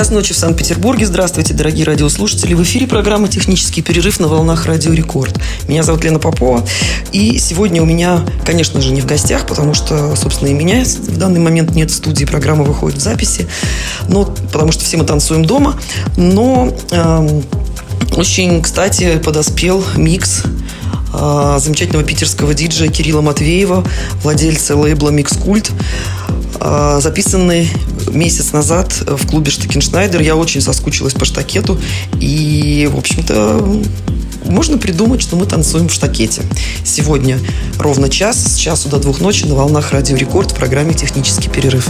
Час ночи в Санкт-Петербурге. Здравствуйте, дорогие радиослушатели. В эфире программа «Технический перерыв» на волнах Радио Рекорд. Меня зовут Лена Попова. И сегодня у меня, конечно же, не в гостях, потому что, собственно, и меня в данный момент нет в студии. Программа выходит в записи. Но, потому что все мы танцуем дома. Но эм, очень, кстати, подоспел микс э, замечательного питерского диджея Кирилла Матвеева, владельца лейбла «Mixcult», э, записанный месяц назад в клубе Штекеншнайдер. Я очень соскучилась по штакету. И, в общем-то, можно придумать, что мы танцуем в штакете. Сегодня ровно час, с часу до двух ночи на волнах Радио Рекорд в программе «Технический перерыв».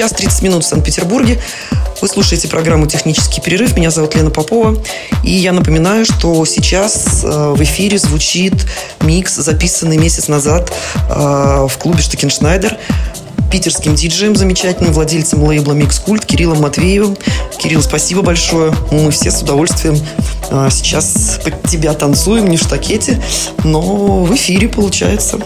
Час 30 минут в Санкт-Петербурге. Вы слушаете программу «Технический перерыв». Меня зовут Лена Попова. И я напоминаю, что сейчас э, в эфире звучит микс, записанный месяц назад э, в клубе «Штакеншнейдер» питерским диджеем, замечательным владельцем лейбла Mixcult Кириллом Матвеевым. Кирилл, спасибо большое. Мы все с удовольствием э, сейчас под тебя танцуем, не в штакете, но в эфире получается.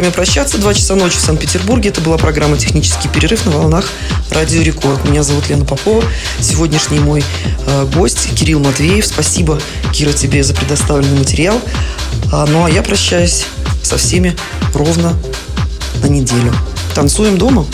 Время прощаться. Два часа ночи в Санкт-Петербурге. Это была программа «Технический перерыв» на волнах Радио Рекорд. Меня зовут Лена Попова. Сегодняшний мой э, гость Кирилл Матвеев. Спасибо, Кира, тебе за предоставленный материал. А, ну а я прощаюсь со всеми ровно на неделю. Танцуем дома.